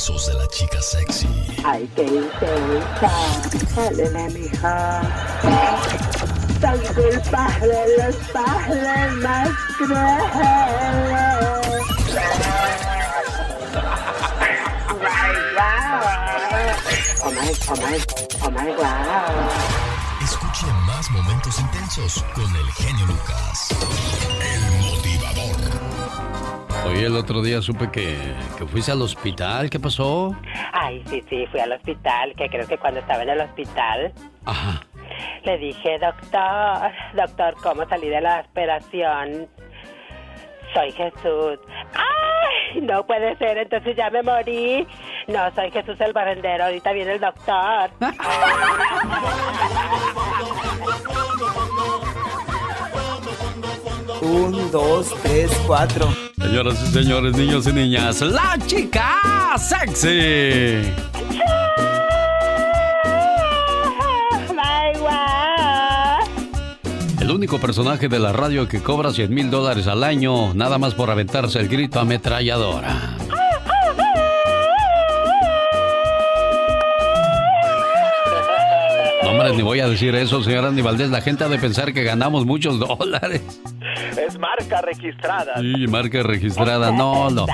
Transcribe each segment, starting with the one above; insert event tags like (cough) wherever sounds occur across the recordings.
intensos de la chica sexy. Ay, qué intensa. Dale, mija. Soy culpable de los padres más crueles. Oh my, oh my, oh my, wow. Escuche más momentos intensos con el genio Lucas. Oye, el otro día supe que, que fuiste al hospital. ¿Qué pasó? Ay, sí, sí, fui al hospital, que creo que cuando estaba en el hospital Ajá. le dije, doctor, doctor, ¿cómo salí de la operación? Soy Jesús. ¡Ay! No puede ser, entonces ya me morí. No, soy Jesús el barrendero, ahorita viene el doctor. (laughs) Un, dos, tres, cuatro. Señoras y señores, niños y niñas, la chica sexy. (laughs) El único personaje de la radio que cobra 100 mil dólares al año, nada más por aventarse el grito ametralladora. No, hombre, ni voy a decir eso, señora Andy Valdés. La gente ha de pensar que ganamos muchos dólares. Es marca registrada. Sí, marca registrada. No, no.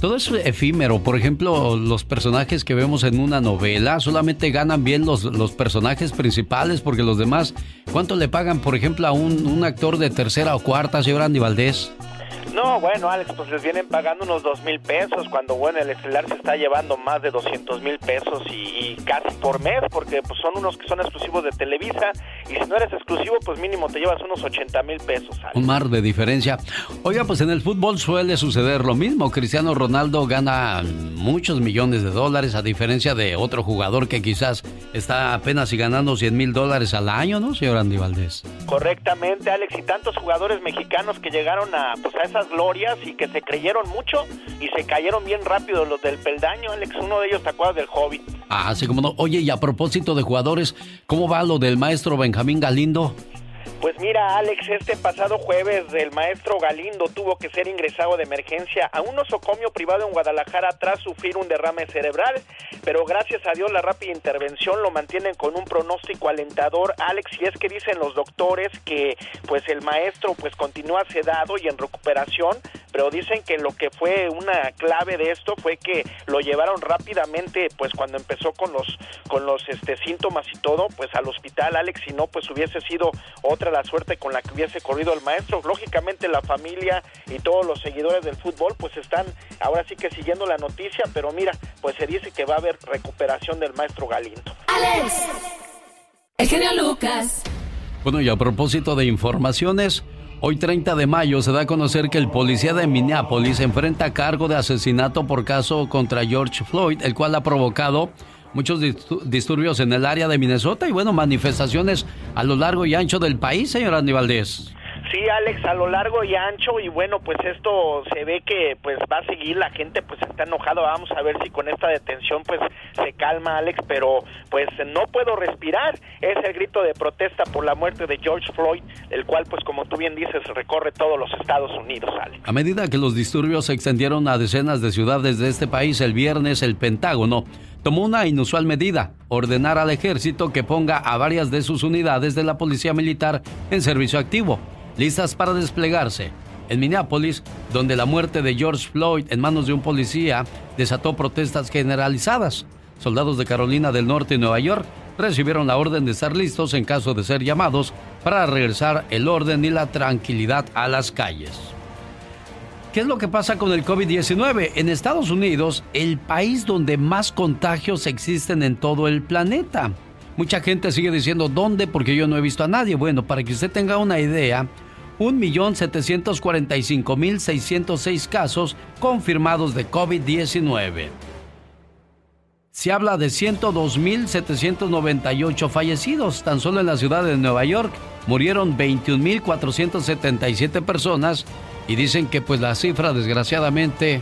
Todo es efímero. Por ejemplo, los personajes que vemos en una novela solamente ganan bien los, los personajes principales porque los demás, ¿cuánto le pagan, por ejemplo, a un, un actor de tercera o cuarta, señor Andy Valdés? No, bueno, Alex, pues les vienen pagando unos dos mil pesos cuando, bueno, el estelar se está llevando más de 200 mil pesos y, y casi por mes, porque pues son unos que son exclusivos de Televisa y si no eres exclusivo, pues mínimo te llevas unos 80 mil pesos, Alex. Un mar de diferencia. Oiga, pues en el fútbol suele suceder lo mismo. Cristiano Ronaldo gana muchos millones de dólares a diferencia de otro jugador que quizás está apenas y ganando 100 mil dólares al año, ¿no, señor Andy Valdés? Correctamente, Alex, y tantos jugadores mexicanos que llegaron a, pues, a esas glorias y que se creyeron mucho y se cayeron bien rápido los del peldaño, Alex, uno de ellos te acuerdas del Hobbit. Ah, así como no. Oye, y a propósito de jugadores, ¿cómo va lo del maestro Benjamín Galindo? Pues mira, Alex, este pasado jueves el maestro Galindo tuvo que ser ingresado de emergencia a un nosocomio privado en Guadalajara tras sufrir un derrame cerebral, pero gracias a Dios la rápida intervención lo mantienen con un pronóstico alentador, Alex, y es que dicen los doctores que pues el maestro pues continúa sedado y en recuperación, pero dicen que lo que fue una clave de esto fue que lo llevaron rápidamente pues cuando empezó con los con los este síntomas y todo, pues al hospital, Alex, si no pues hubiese sido otra la suerte con la que hubiese corrido el maestro. Lógicamente la familia y todos los seguidores del fútbol pues están ahora sí que siguiendo la noticia, pero mira, pues se dice que va a haber recuperación del maestro Galindo. Alex, el genio Lucas. Bueno, y a propósito de informaciones, hoy 30 de mayo se da a conocer que el policía de Minneapolis enfrenta cargo de asesinato por caso contra George Floyd, el cual ha provocado muchos distu- disturbios en el área de Minnesota y bueno, manifestaciones a lo largo y ancho del país, señor Andy Valdés. Sí, Alex, a lo largo y ancho y bueno, pues esto se ve que pues va a seguir, la gente pues está enojada, vamos a ver si con esta detención pues se calma, Alex, pero pues no puedo respirar, es el grito de protesta por la muerte de George Floyd, el cual pues como tú bien dices recorre todos los Estados Unidos, Alex. A medida que los disturbios se extendieron a decenas de ciudades de este país, el viernes el Pentágono tomó una inusual medida, ordenar al ejército que ponga a varias de sus unidades de la policía militar en servicio activo, listas para desplegarse. En Minneapolis, donde la muerte de George Floyd en manos de un policía desató protestas generalizadas, soldados de Carolina del Norte y Nueva York recibieron la orden de estar listos en caso de ser llamados para regresar el orden y la tranquilidad a las calles. ¿Qué es lo que pasa con el COVID-19? En Estados Unidos, el país donde más contagios existen en todo el planeta. Mucha gente sigue diciendo, ¿dónde? Porque yo no he visto a nadie. Bueno, para que usted tenga una idea, 1.745.606 casos confirmados de COVID-19. Se habla de 102.798 fallecidos. Tan solo en la ciudad de Nueva York murieron 21.477 personas y dicen que pues la cifra desgraciadamente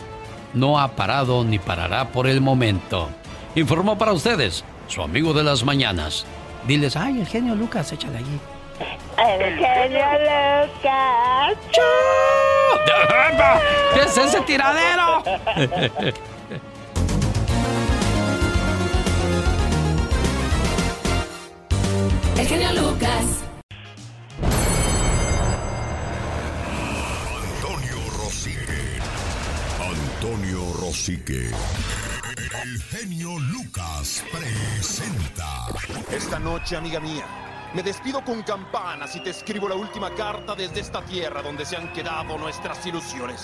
no ha parado ni parará por el momento. Informó para ustedes su amigo de las mañanas. Diles, ay, el genio Lucas, échale allí. El genio Lucas. ¿Qué es ese tiradero? El genio Lucas. Antonio Rosique. El genio Lucas presenta. Esta noche, amiga mía, me despido con campanas y te escribo la última carta desde esta tierra donde se han quedado nuestras ilusiones.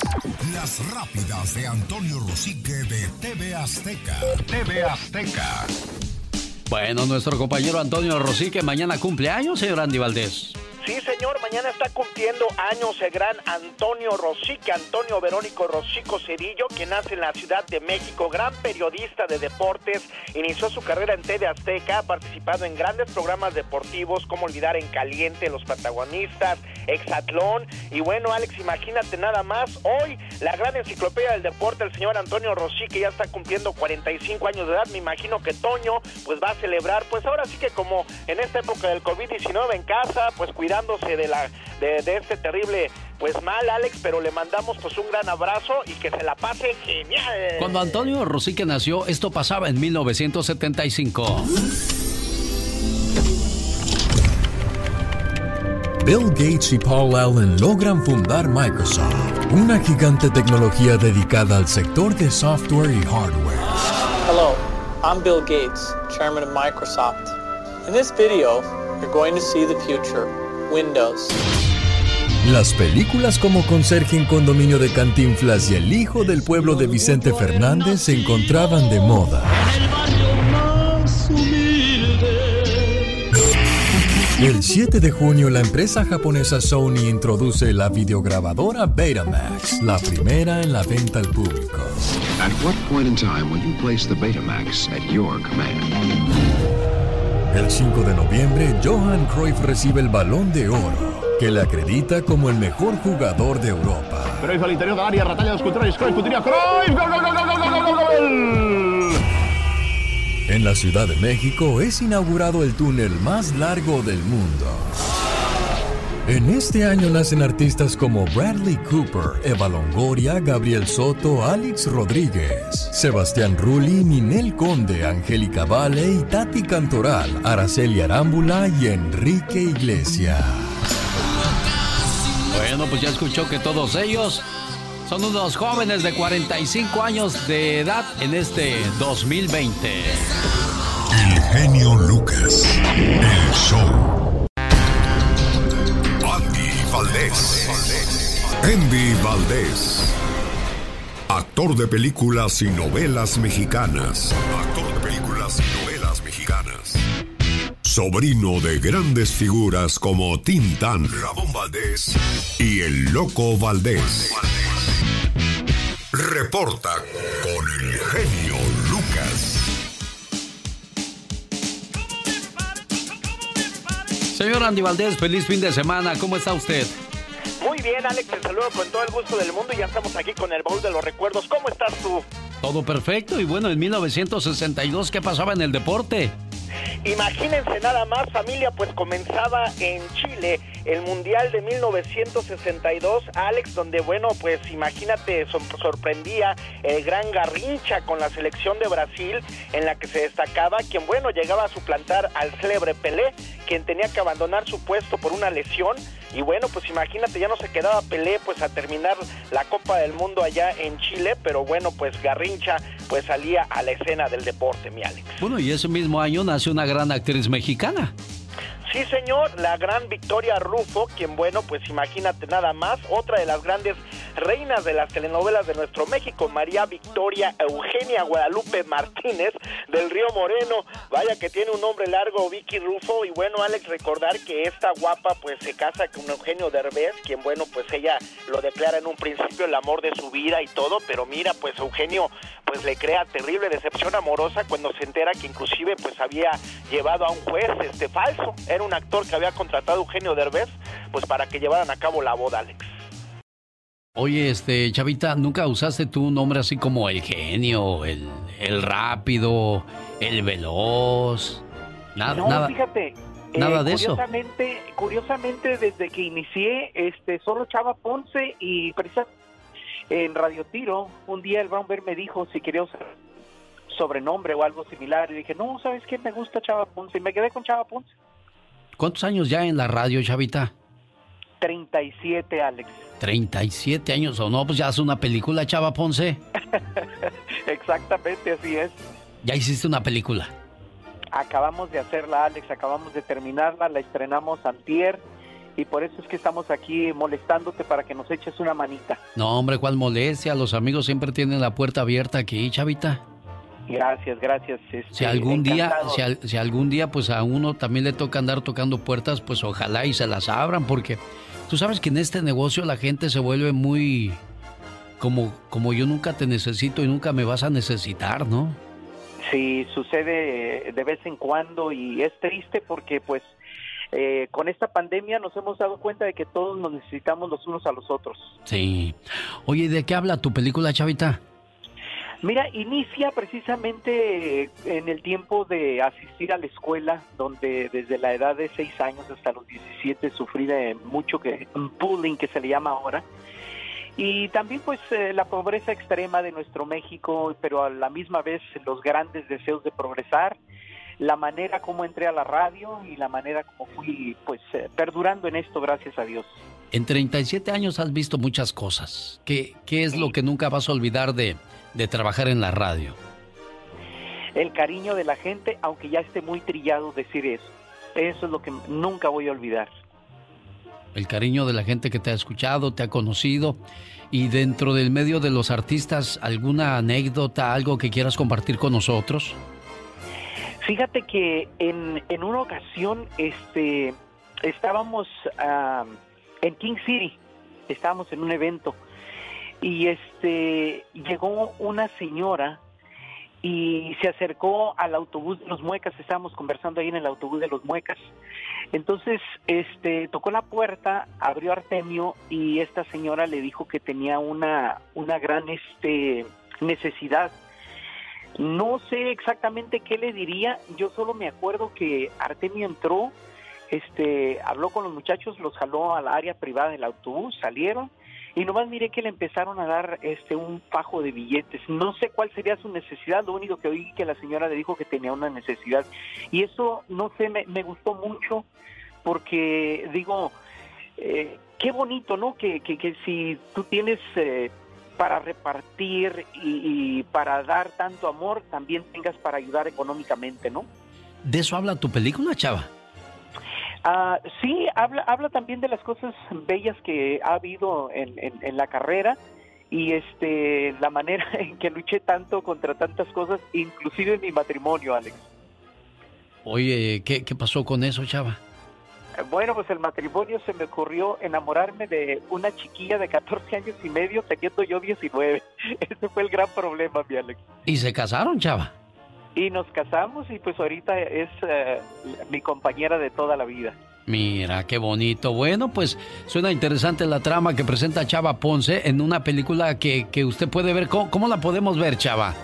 Las rápidas de Antonio Rosique de TV Azteca. TV Azteca. Bueno, nuestro compañero Antonio Rosique mañana cumple años, señor Andy Valdés. Sí, señor, mañana está cumpliendo años el gran Antonio Rosique, Antonio Verónico Rosico Cedillo, que nace en la Ciudad de México, gran periodista de deportes, inició su carrera en TV Azteca, ha participado en grandes programas deportivos, como Olvidar en Caliente, Los Protagonistas, Exatlón, y bueno, Alex, imagínate nada más, hoy la gran enciclopedia del deporte, el señor Antonio Rosique, ya está cumpliendo 45 años de edad, me imagino que Toño, pues va a celebrar, pues ahora sí que como en esta época del COVID-19 en casa, pues cuidándose de la de, de este terrible pues mal Alex, pero le mandamos pues un gran abrazo y que se la pase genial. Cuando Antonio Rosique nació, esto pasaba en 1975. Bill Gates y Paul Allen logran fundar Microsoft, una gigante tecnología dedicada al sector de software y hardware. Hello, I'm Bill Gates, chairman of Microsoft. In this video, you're going to see the future, Windows. Las películas como Conserje en Condominio de Cantinflas y El Hijo del Pueblo de Vicente Fernández se encontraban de moda. El 7 de junio la empresa japonesa Sony introduce la videograbadora Betamax, la primera en la venta al público. At what point in time will you place the Betamax at your command? El 5 de noviembre, Johan Cruyff recibe el Balón de Oro, que le acredita como el mejor jugador de Europa. Cruyff al interior del área, Ratalla los contrarios, Cruyff, Cruyff, gol, gol, gol, gol, gol, gol, gol, gol. En la Ciudad de México es inaugurado el túnel más largo del mundo. En este año nacen artistas como Bradley Cooper, Eva Longoria, Gabriel Soto, Alex Rodríguez, Sebastián Rulli, Ninel Conde, Angélica Vale y Tati Cantoral, Araceli Arámbula y Enrique Iglesias. Bueno, pues ya escuchó que todos ellos son unos jóvenes de 45 años de edad en este 2020. El genio Lucas. El show. Andy Valdés. Actor de películas y novelas mexicanas. Actor de películas y novelas mexicanas. Sobrino de grandes figuras como Tintán, Ramón Valdés y el Loco Valdés. Reporta con el genio Lucas. Señor Andy Valdés, feliz fin de semana. ¿Cómo está usted? Muy bien, Alex, te saludo con todo el gusto del mundo y ya estamos aquí con el baúl de los recuerdos. ¿Cómo estás tú? Todo perfecto. Y bueno, en 1962, ¿qué pasaba en el deporte? Imagínense nada más, familia, pues comenzaba en Chile el Mundial de 1962, Alex, donde, bueno, pues imagínate, sor- sorprendía el gran Garrincha con la selección de Brasil, en la que se destacaba quien, bueno, llegaba a suplantar al célebre Pelé, quien tenía que abandonar su puesto por una lesión, y bueno, pues imagínate, ya no se quedaba Pelé, pues a terminar la Copa del Mundo allá en Chile, pero bueno, pues Garrincha, pues salía a la escena del deporte, mi Alex. Bueno, y ese mismo año nace una gran actriz mexicana. Sí, señor, la gran Victoria Rufo, quien, bueno, pues imagínate nada más, otra de las grandes reinas de las telenovelas de nuestro México, María Victoria Eugenia Guadalupe Martínez del Río Moreno. Vaya que tiene un nombre largo, Vicky Rufo. Y bueno, Alex, recordar que esta guapa, pues se casa con Eugenio Derbez, quien, bueno, pues ella lo declara en un principio el amor de su vida y todo, pero mira, pues Eugenio, pues le crea terrible decepción amorosa cuando se entera que inclusive, pues había llevado a un juez este falso. Era un actor que había contratado Eugenio Derbez, pues para que llevaran a cabo la boda, Alex. Oye, este, Chavita, ¿nunca usaste tú un nombre así como el genio, el, el rápido, el veloz? Nada, no, nada. fíjate. nada eh, de eso. Curiosamente, curiosamente, desde que inicié, este, solo Chava Ponce y precisamente en Radio Tiro, un día el Brownberg me dijo si quería usar sobrenombre o algo similar y dije, no, ¿sabes qué? Me gusta Chava Ponce y me quedé con Chava Ponce. ¿Cuántos años ya en la radio, Chavita? 37, Alex. 37 años o no, pues ya hace una película, Chava Ponce. (laughs) Exactamente, así es. Ya hiciste una película. Acabamos de hacerla, Alex, acabamos de terminarla, la estrenamos antier y por eso es que estamos aquí molestándote para que nos eches una manita. No, hombre, cuál molestia, los amigos siempre tienen la puerta abierta aquí, Chavita. Gracias, gracias. si este, algún día, si, si, algún día pues a uno también le toca andar tocando puertas, pues ojalá y se las abran, porque tú sabes que en este negocio la gente se vuelve muy como, como yo nunca te necesito y nunca me vas a necesitar, ¿no? Sí, sucede de vez en cuando y es triste porque pues eh, con esta pandemia nos hemos dado cuenta de que todos nos necesitamos los unos a los otros. Sí. Oye, ¿de qué habla tu película, Chavita? Mira, inicia precisamente en el tiempo de asistir a la escuela, donde desde la edad de 6 años hasta los 17 sufrí de mucho que, bullying que se le llama ahora. Y también pues eh, la pobreza extrema de nuestro México, pero a la misma vez los grandes deseos de progresar, la manera como entré a la radio y la manera como fui pues eh, perdurando en esto, gracias a Dios. En 37 años has visto muchas cosas. ¿Qué, qué es lo que nunca vas a olvidar de, de trabajar en la radio? El cariño de la gente, aunque ya esté muy trillado decir eso. Eso es lo que nunca voy a olvidar. El cariño de la gente que te ha escuchado, te ha conocido. Y dentro del medio de los artistas, ¿alguna anécdota, algo que quieras compartir con nosotros? Fíjate que en, en una ocasión este, estábamos ah, en King City, estábamos en un evento y este llegó una señora y se acercó al autobús de los Muecas, estábamos conversando ahí en el autobús de los Muecas. Entonces, este tocó la puerta, abrió Artemio y esta señora le dijo que tenía una una gran este necesidad. No sé exactamente qué le diría, yo solo me acuerdo que Artemio entró, este habló con los muchachos, los jaló al área privada del autobús, salieron y nomás miré que le empezaron a dar este un fajo de billetes. No sé cuál sería su necesidad, lo único que oí que la señora le dijo que tenía una necesidad. Y eso, no sé, me, gustó mucho porque digo, eh, qué bonito, ¿no? Que, que, si tú tienes eh, para repartir y, y para dar tanto amor, también tengas para ayudar económicamente, ¿no? ¿De eso habla tu película, Chava? Ah, sí, habla, habla también de las cosas bellas que ha habido en, en, la carrera y este la manera (laughs) en que luché tanto contra tantas cosas, inclusive en mi matrimonio, Alex. Oye, ¿qué, qué pasó con eso, chava? Bueno, pues el matrimonio se me ocurrió enamorarme de una chiquilla de 14 años y medio teniendo yo 19. (laughs) Ese fue el gran problema, mi Alex. ¿Y se casaron, chava? Y nos casamos y pues ahorita es eh, mi compañera de toda la vida. Mira, qué bonito. Bueno, pues suena interesante la trama que presenta Chava Ponce en una película que, que usted puede ver. ¿Cómo, la podemos ver, Chava?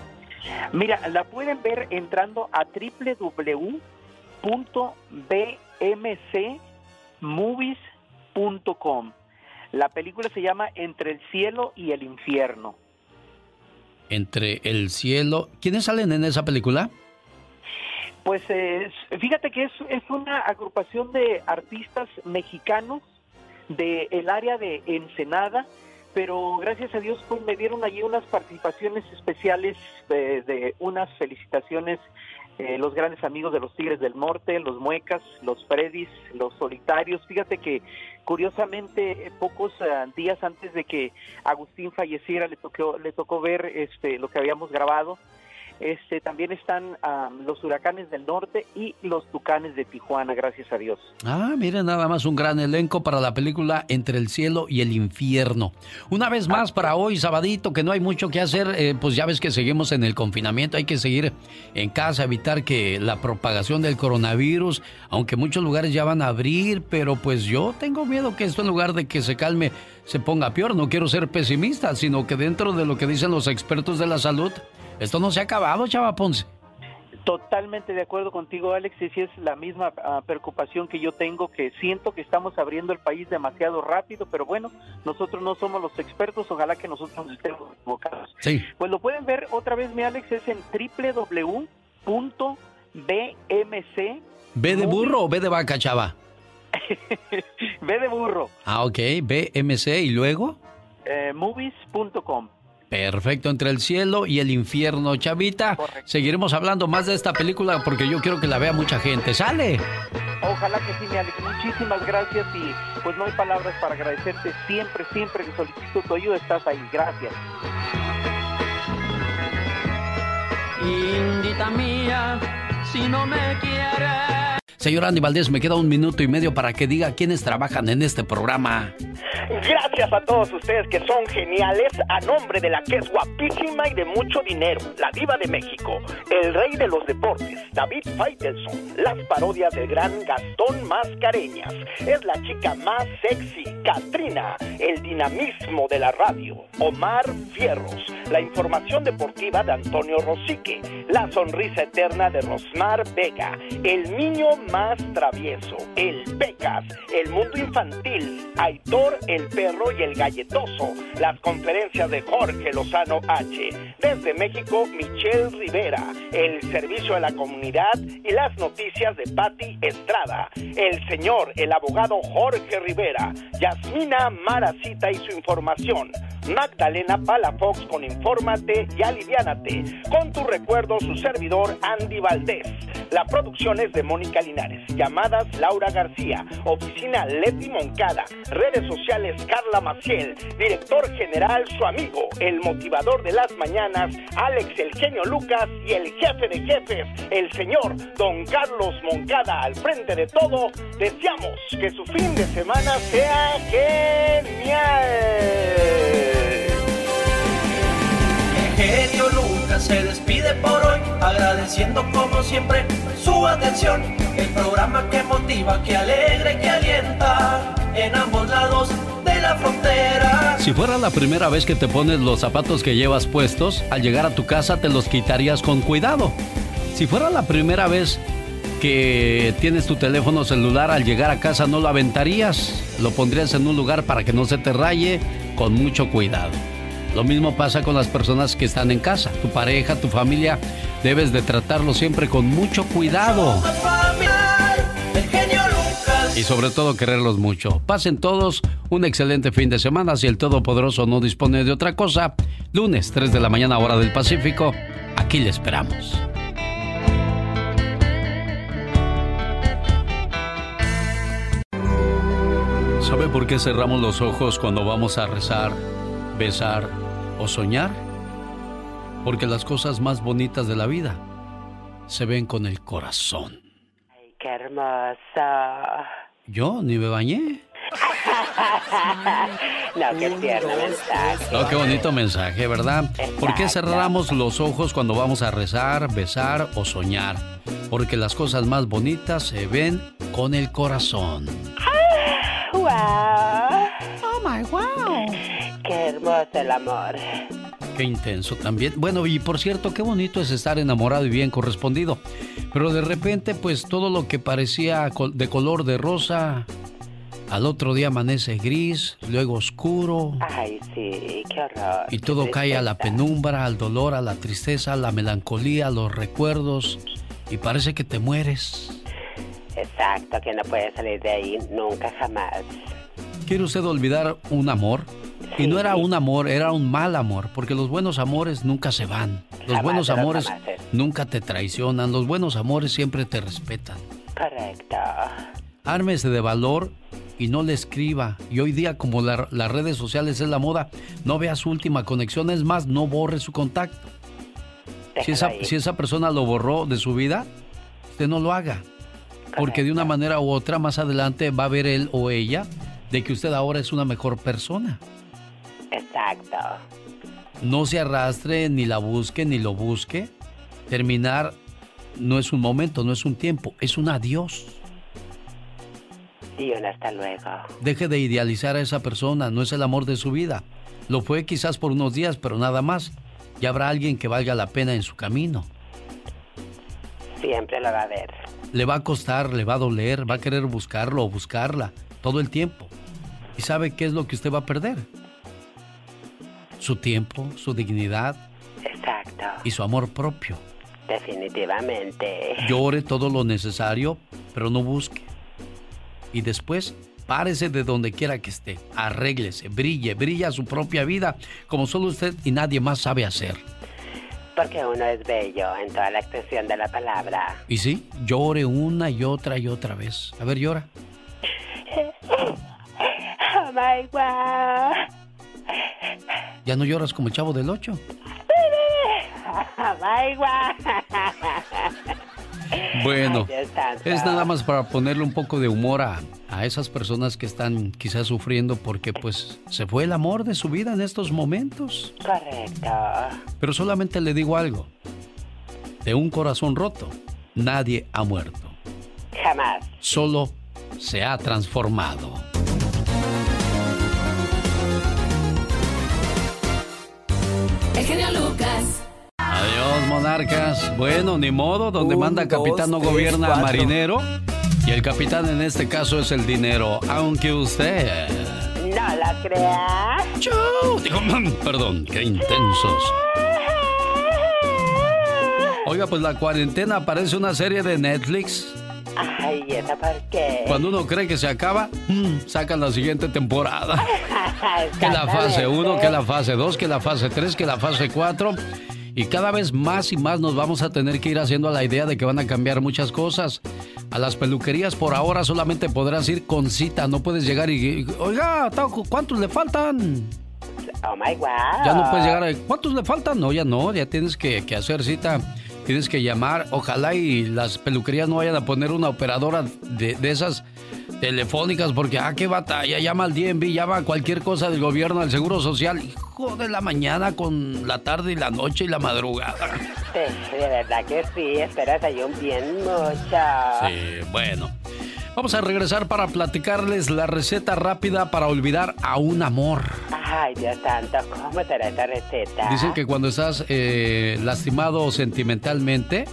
Mira, la pueden ver entrando a www.bmcmovies.com. La película se llama Entre el cielo y el infierno entre el cielo. ¿Quiénes salen en esa película? Pues fíjate que es, una agrupación de artistas mexicanos del el área de Ensenada, pero gracias a Dios pues me dieron allí unas participaciones especiales de, unas felicitaciones eh, los grandes amigos de los Tigres del Norte, los Muecas, los Fredis, los Solitarios. Fíjate que Curiosamente, pocos eh, días antes de que Agustín falleciera, le tocó, le tocó ver este, lo que habíamos grabado este, también están los huracanes del norte y los tucanes de Tijuana, gracias a Dios. Ah, miren, nada más un gran elenco para la película Entre el cielo y el infierno. Una vez más para hoy, sabadito, que no hay mucho que hacer, eh, pues ya ves que seguimos en el confinamiento, hay que seguir en casa, evitar que la propagación del coronavirus, aunque muchos lugares ya van a abrir, pero pues yo tengo miedo que esto en lugar de que se calme, se ponga peor. No quiero ser pesimista, sino que dentro de lo que dicen los expertos de la salud, esto no se ha acabado, Chava Ponce. Totalmente de acuerdo contigo, Alex, y si es la misma ah, preocupación que yo tengo, que siento que estamos abriendo el país demasiado rápido, pero bueno, nosotros no somos los expertos, ojalá que nosotros estemos equivocados. Sí. Pues lo pueden ver otra vez, mi Alex, es en www.bmc. ¿B de burro o B de vaca, chava? (laughs) B de burro. Ah, ok. BMC y luego. Eh, movies.com. Perfecto, entre el cielo y el infierno, Chavita. Seguiremos hablando más de esta película porque yo quiero que la vea mucha gente. ¡Sale! Ojalá que sí, mi Alex. Muchísimas gracias y pues no hay palabras para agradecerte. Siempre, siempre que solicito tu ayuda estás ahí. Gracias. Indita mía, si no me quieres. Señor Andy Valdés, me queda un minuto y medio para que diga quiénes trabajan en este programa. Gracias a todos ustedes que son geniales, a nombre de la que es guapísima y de mucho dinero, la diva de México, el rey de los deportes, David Faitelson, las parodias del gran Gastón Mascareñas, es la chica más sexy, Katrina, el dinamismo de la radio, Omar Fierros, la información deportiva de Antonio Rosique, la sonrisa eterna de Rosmar Vega, el niño más travieso, el Pecas, el mundo infantil, Aitor el perro y el galletoso, las conferencias de Jorge Lozano H, desde México Michelle Rivera, el servicio de la comunidad y las noticias de Patti Estrada, el señor, el abogado Jorge Rivera, Yasmina Maracita y su información, Magdalena Palafox con Infórmate y Aliviánate, con tu recuerdo su servidor Andy Valdés. La producción es de Mónica Linares, llamadas Laura García, oficina Leti Moncada, redes sociales Carla Maciel, director general su amigo, el motivador de las mañanas, Alex el genio Lucas y el jefe de jefes, el señor Don Carlos Moncada. Al frente de todo. Deseamos que su fin de semana sea genial genio Lucas se despide por hoy, agradeciendo como siempre su atención. El programa que motiva, que alegra que alienta en ambos lados de la frontera. Si fuera la primera vez que te pones los zapatos que llevas puestos, al llegar a tu casa te los quitarías con cuidado. Si fuera la primera vez que tienes tu teléfono celular al llegar a casa no lo aventarías, lo pondrías en un lugar para que no se te raye con mucho cuidado. Lo mismo pasa con las personas que están en casa, tu pareja, tu familia, debes de tratarlo siempre con mucho cuidado. Y sobre todo quererlos mucho. Pasen todos un excelente fin de semana. Si el Todopoderoso no dispone de otra cosa, lunes 3 de la mañana hora del Pacífico, aquí le esperamos. ¿Sabe por qué cerramos los ojos cuando vamos a rezar, besar o soñar, porque las cosas más bonitas de la vida se ven con el corazón. Ay, qué hermosa. Yo ni me bañé. (laughs) no, qué tierno mensaje. No, qué bonito mensaje, ¿verdad? ¿Por qué cerramos los ojos cuando vamos a rezar, besar o soñar? Porque las cosas más bonitas se ven con el corazón. wow. Oh my wow. Qué hermoso el amor. Qué intenso también. Bueno, y por cierto, qué bonito es estar enamorado y bien correspondido. Pero de repente, pues todo lo que parecía de color de rosa, al otro día amanece gris, luego oscuro. Ay, sí, qué horror. Y todo cae a la penumbra, al dolor, a la tristeza, a la melancolía, a los recuerdos. Y parece que te mueres. Exacto, que no puedes salir de ahí nunca jamás. ¿Quiere usted olvidar un amor? Y no era un amor, era un mal amor, porque los buenos amores nunca se van. Los buenos amores nunca te traicionan, los buenos amores siempre te respetan. Correcto. Ármese de valor y no le escriba. Y hoy día, como las redes sociales es la moda, no vea su última conexión, es más, no borre su contacto. Si esa, si esa, persona lo borró de su vida, usted no lo haga. Porque de una manera u otra, más adelante va a ver él o ella de que usted ahora es una mejor persona. Exacto. No se arrastre, ni la busque, ni lo busque. Terminar no es un momento, no es un tiempo, es un adiós. Y un hasta luego. Deje de idealizar a esa persona, no es el amor de su vida. Lo fue quizás por unos días, pero nada más. Ya habrá alguien que valga la pena en su camino. Siempre lo va a ver. Le va a costar, le va a doler, va a querer buscarlo o buscarla todo el tiempo. ¿Y sabe qué es lo que usted va a perder? Su tiempo, su dignidad. Exacto. Y su amor propio. Definitivamente. Llore todo lo necesario, pero no busque. y después párese de donde quiera que esté, arréglese, brille, brilla su propia vida como solo usted y nadie más sabe hacer. Porque uno es bello en toda la extensión de la palabra. Y sí, llore una y otra y otra vez. A ver, llora. (laughs) Oh my God. ¿Ya no lloras como el chavo del 8? Oh my God. Bueno, es nada más para ponerle un poco de humor a, a esas personas que están quizás sufriendo porque pues se fue el amor de su vida en estos momentos. Correcto. Pero solamente le digo algo. De un corazón roto, nadie ha muerto. Jamás. Solo se ha transformado. El genio Lucas. Adiós, monarcas. Bueno, ni modo, donde Un, manda capitán no dos, tres, gobierna cuatro. marinero. Y el capitán en este caso es el dinero, aunque usted... No la creas. Chau. Digo, perdón, qué intensos. Oiga, pues la cuarentena parece una serie de Netflix. Ay, ¿y esa por qué? Cuando uno cree que se acaba, mm, sacan la siguiente temporada. (laughs) Que la fase 1, que la fase 2, que la fase 3, que la fase 4. Y cada vez más y más nos vamos a tener que ir haciendo a la idea de que van a cambiar muchas cosas. A las peluquerías por ahora solamente podrás ir con cita, no puedes llegar y... Oiga, ¿cuántos le faltan? Oh my God. Ya no puedes llegar a... ¿Cuántos le faltan? No, ya no, ya tienes que, que hacer cita. Tienes que llamar. Ojalá y las peluquerías no vayan a poner una operadora de, de esas telefónicas porque, ah, qué batalla. Llama al DNB, llama a cualquier cosa del gobierno, al Seguro Social. Hijo de la mañana con la tarde y la noche y la madrugada. Sí, de verdad que sí. Esperas ahí un bien mucho. Sí, bueno. Vamos a regresar para platicarles la receta rápida para olvidar a un amor. Ay, Dios santo, ¿cómo será esa receta? Dicen que cuando estás eh, lastimado sentimentalmente,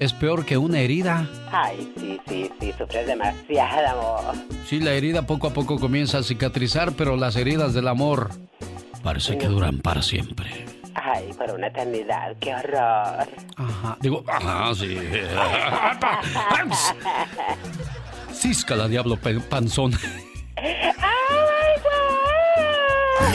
es peor que una herida. Ay, sí, sí, sí, sufres demasiado, amor. Sí, la herida poco a poco comienza a cicatrizar, pero las heridas del amor parece que duran para siempre. Ay, por una eternidad, qué horror. Ajá, digo, ajá, sí. (laughs) Cisca diablo pe- panzón.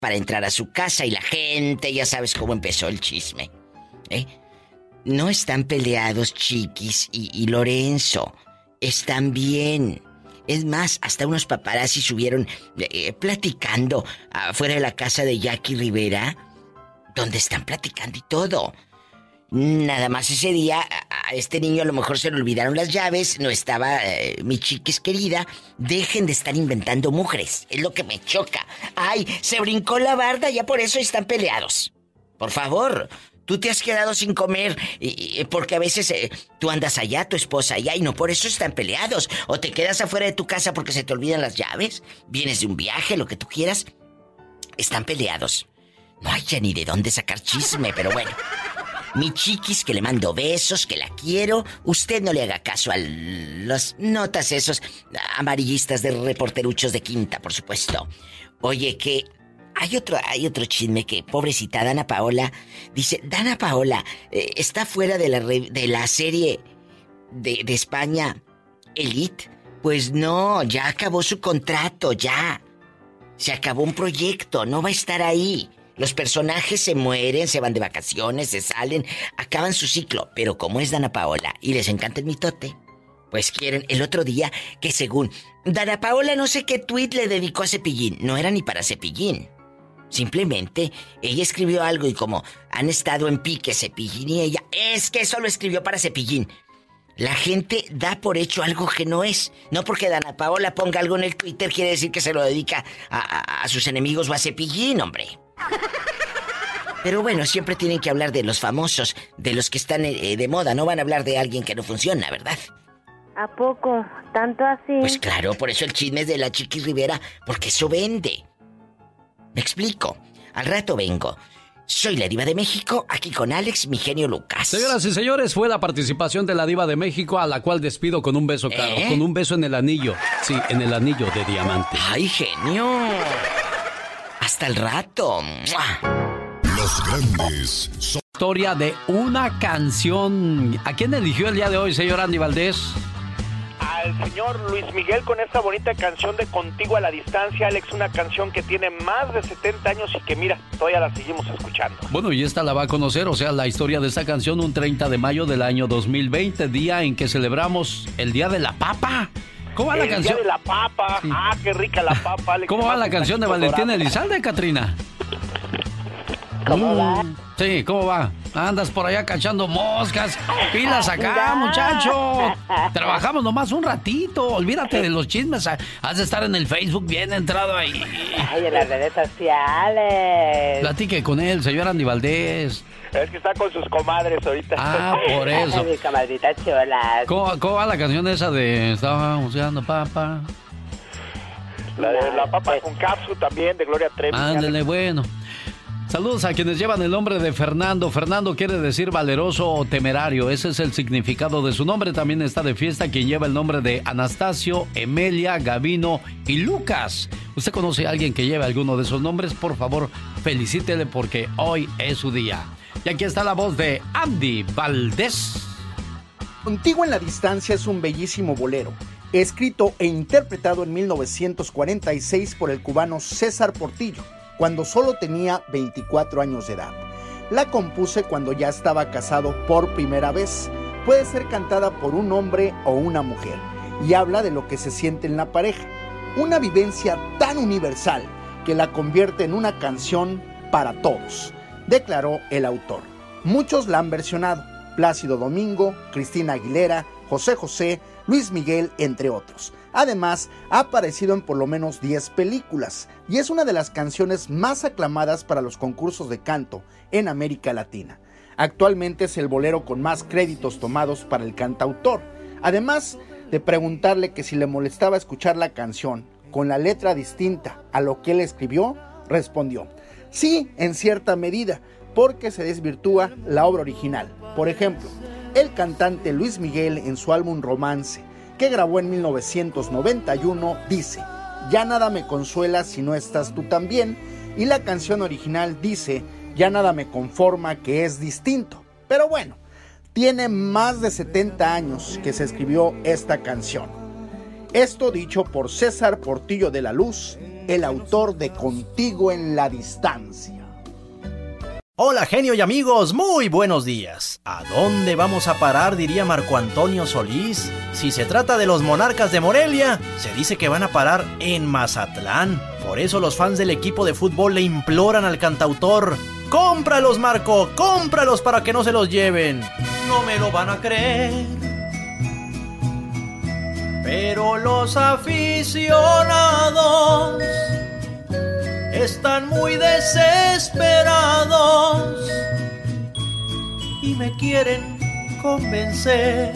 Para entrar a su casa y la gente, ya sabes cómo empezó el chisme. ¿eh? No están peleados Chiquis y, Lorenzo. Están bien. Es más, hasta unos paparazzi subieron eh, platicando afuera de la casa de Jackie Rivera, donde están platicando y todo. Nada más ese día a este niño a lo mejor se le olvidaron las llaves, no estaba eh, mi chiquis querida. Dejen de estar inventando mujeres, es lo que me choca. Ay, se brincó la barda, ya por eso están peleados. Por favor, tú te has quedado sin comer porque a veces eh, tú andas allá, tu esposa allá y no por eso están peleados. O te quedas afuera de tu casa porque se te olvidan las llaves, vienes de un viaje, lo que tú quieras. Están peleados. No hay ni de dónde sacar chisme, pero bueno. Mi chiquis, que le mando besos, que la quiero. Usted no le haga caso a las notas esos amarillistas de reporteruchos de quinta, por supuesto. Oye, que hay otro, hay otro chisme que, pobrecita Dana Paola, dice, Dana Paola eh, está fuera de la, de la serie de, de España, Elite. Pues no, ya acabó su contrato, ya. Se acabó un proyecto, no va a estar ahí. Los personajes se mueren, se van de vacaciones, se salen, acaban su ciclo. Pero como es Dana Paola y les encanta el mitote, pues quieren el otro día que según Dana Paola no sé qué tweet le dedicó a Cepillín. No era ni para Cepillín. Simplemente ella escribió algo y como han estado en pique Cepillín y ella, es que eso lo escribió para Cepillín. La gente da por hecho algo que no es. No porque Dana Paola ponga algo en el Twitter quiere decir que se lo dedica a, a- a sus enemigos o a Cepillín, hombre. Pero bueno, siempre tienen que hablar de los famosos, de los que están eh, de moda. No van a hablar de alguien que no funciona, ¿verdad? ¿A poco? ¿Tanto así? Pues claro, por eso el chisme es de la Chiqui Rivera, porque eso vende. Me explico. Al rato vengo. Soy la diva de México, aquí con Alex, mi genio Lucas. Señoras y señores, fue la participación de la diva de México a la cual despido con un beso caro, ¿Eh? con un beso en el anillo. Sí, en el anillo de diamante. ¡Ay, genio! Hasta el rato. Los grandes son... Historia de una canción. ¿A quién eligió el día de hoy, señor Andy Valdés? Al señor Luis Miguel con esta bonita canción de Contigo a la Distancia, Alex, una canción que tiene más de 70 años y que mira, todavía la seguimos escuchando. Bueno, y esta la va a conocer, o sea, la historia de esta canción un 30 de mayo del año 2020, día en que celebramos el Día de la Papa. ¿Cómo va la El canción? Día de la papa, ah, qué rica la papa, Alex. ¿Cómo va la canción de Valentín Elizalde, Katrina? ¿Cómo va? Sí, ¿cómo va? Andas por allá cachando moscas. Pilas acá, muchacho. (laughs) Trabajamos nomás un ratito. Olvídate de los chismes. Has de estar en el Facebook bien entrado ahí. Ay, en las redes sociales. Platique con él, señor Andy Valdés. Es que está con sus comadres ahorita. Ah, por (laughs) eso. Ay, comadrita chola. ¿Cómo, cómo va la canción esa de Estaba buscando papa? La de la papa con capsu también, de Gloria Trevi. Ándele, bueno. Saludos a quienes llevan el nombre de Fernando. Fernando quiere decir valeroso o temerario. Ese es el significado de su nombre. También está de fiesta quien lleva el nombre de Anastasio, Emelia, Gavino y Lucas. ¿Usted conoce a alguien que lleve alguno de esos nombres? Por favor, felicítele porque hoy es su día. Y aquí está la voz de Andy Valdés. Contigo en la distancia es un bellísimo bolero, escrito e interpretado en 1946 por el cubano César Portillo, cuando solo tenía 24 años de edad. La compuse cuando ya estaba casado por primera vez. Puede ser cantada por un hombre o una mujer y habla de lo que se siente en la pareja. Una vivencia tan universal que la convierte en una canción para todos, declaró el autor. Muchos la han versionado, Plácido Domingo, Cristina Aguilera, José José, Luis Miguel, entre otros. Además, ha aparecido en por lo menos 10 películas y es una de las canciones más aclamadas para los concursos de canto en América Latina. Actualmente es el bolero con más créditos tomados para el cantautor. Además de preguntarle que si le molestaba escuchar la canción con la letra distinta a lo que él escribió, respondió, sí, en cierta medida, porque se desvirtúa la obra original. Por ejemplo, el cantante Luis Miguel en su álbum Romance, que grabó en 1991, dice, Ya nada me consuela si no estás tú también, y la canción original dice, Ya nada me conforma que es distinto. Pero bueno, tiene más de 70 años que se escribió esta canción. Esto dicho por César Portillo de la Luz, el autor de Contigo en la Distancia. Hola genio y amigos, muy buenos días. ¿A dónde vamos a parar? diría Marco Antonio Solís. Si se trata de los monarcas de Morelia, se dice que van a parar en Mazatlán. Por eso los fans del equipo de fútbol le imploran al cantautor. ¡Cómpralos, Marco! ¡Cómpralos para que no se los lleven! No me lo van a creer. Pero los aficionados están muy desesperados y me quieren convencer.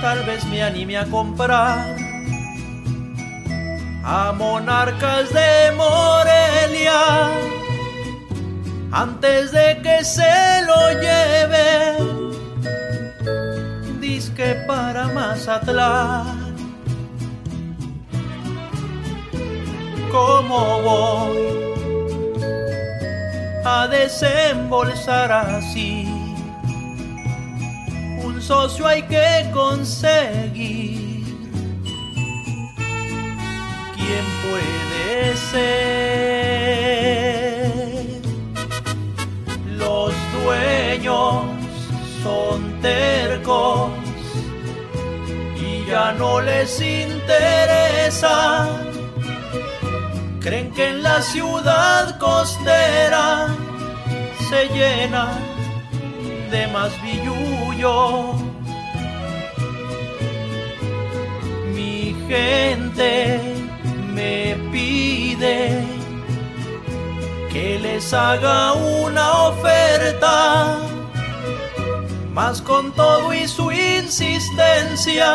Tal vez me anime a comprar a monarcas de Morelia antes de que se lo lleven. Para Mazatlán. ¿Cómo voy a desembolsar así? Un socio hay que conseguir. ¿Quién puede ser? Los dueños son tercos ya no les interesa creen que en la ciudad costera se llena de más billullo. Mi gente me pide que les haga una oferta, mas con todo y su insistencia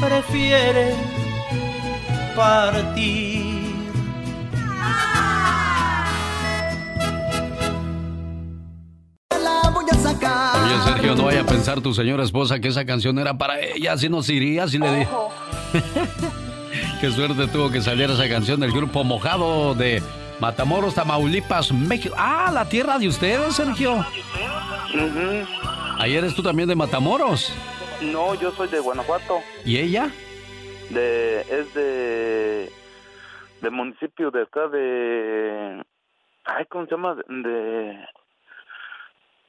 prefiere partir. Oye, Sergio, no vaya a pensar tu señora esposa que esa canción era para ella, si nos iría, si le di. (laughs) Qué suerte tuvo que salir esa canción del grupo Mojado de Matamoros, Tamaulipas, México. Ah, la tierra de ustedes, Sergio. Ayer eres tú también de Matamoros. No, yo soy de Guanajuato. ¿Y ella? De, es de, de municipio de acá de, ay, ¿cómo se llama? De,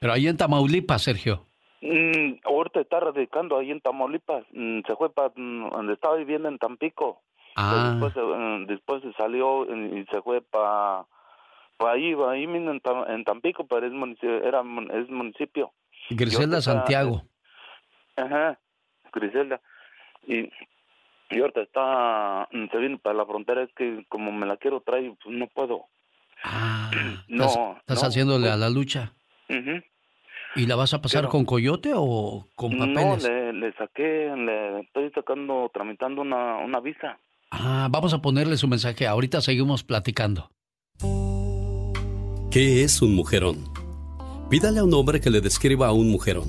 Pero ahí en Tamaulipas, Sergio. mm, ahorita está radicando ahí en Tamaulipas. Mm, se fue para donde estaba viviendo en Tampico. Ah. Después, eh, después se salió y se fue para pa ahí, ahí mismo en, Tam- en Tampico, pero es municipio, era, es municipio. Griselda Santiago. Ajá, Griselda. Y, y ahorita está, mm, se viene para la frontera, es que como me la quiero traer, pues no puedo. (clears throat) no, ¿Estás, estás no, haciéndole pues, a la lucha? ¿Y la vas a pasar Pero- con coyote o con No, papeles? le, le saqué, le estoy sacando, tramitando una, una visa. Ah, vamos a ponerle su mensaje. Ahorita seguimos platicando. ¿Qué es un mujerón? Pídale a un hombre que le describa a un mujerón.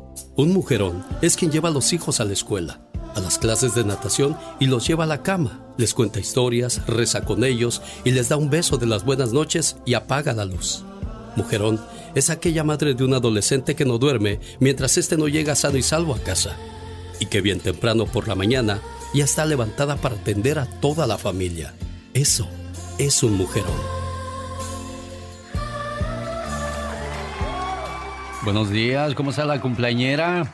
Un mujerón es quien lleva a los hijos a la escuela, a las clases de natación y los lleva a la cama, les cuenta historias, reza con ellos y les da un beso de las buenas noches y apaga la luz. Mujerón es aquella madre de un adolescente que no duerme mientras éste no llega sano y salvo a casa y que bien temprano por la mañana ya está levantada para atender a toda la familia. Eso es un mujerón. Buenos días, ¿cómo está la cumpleañera?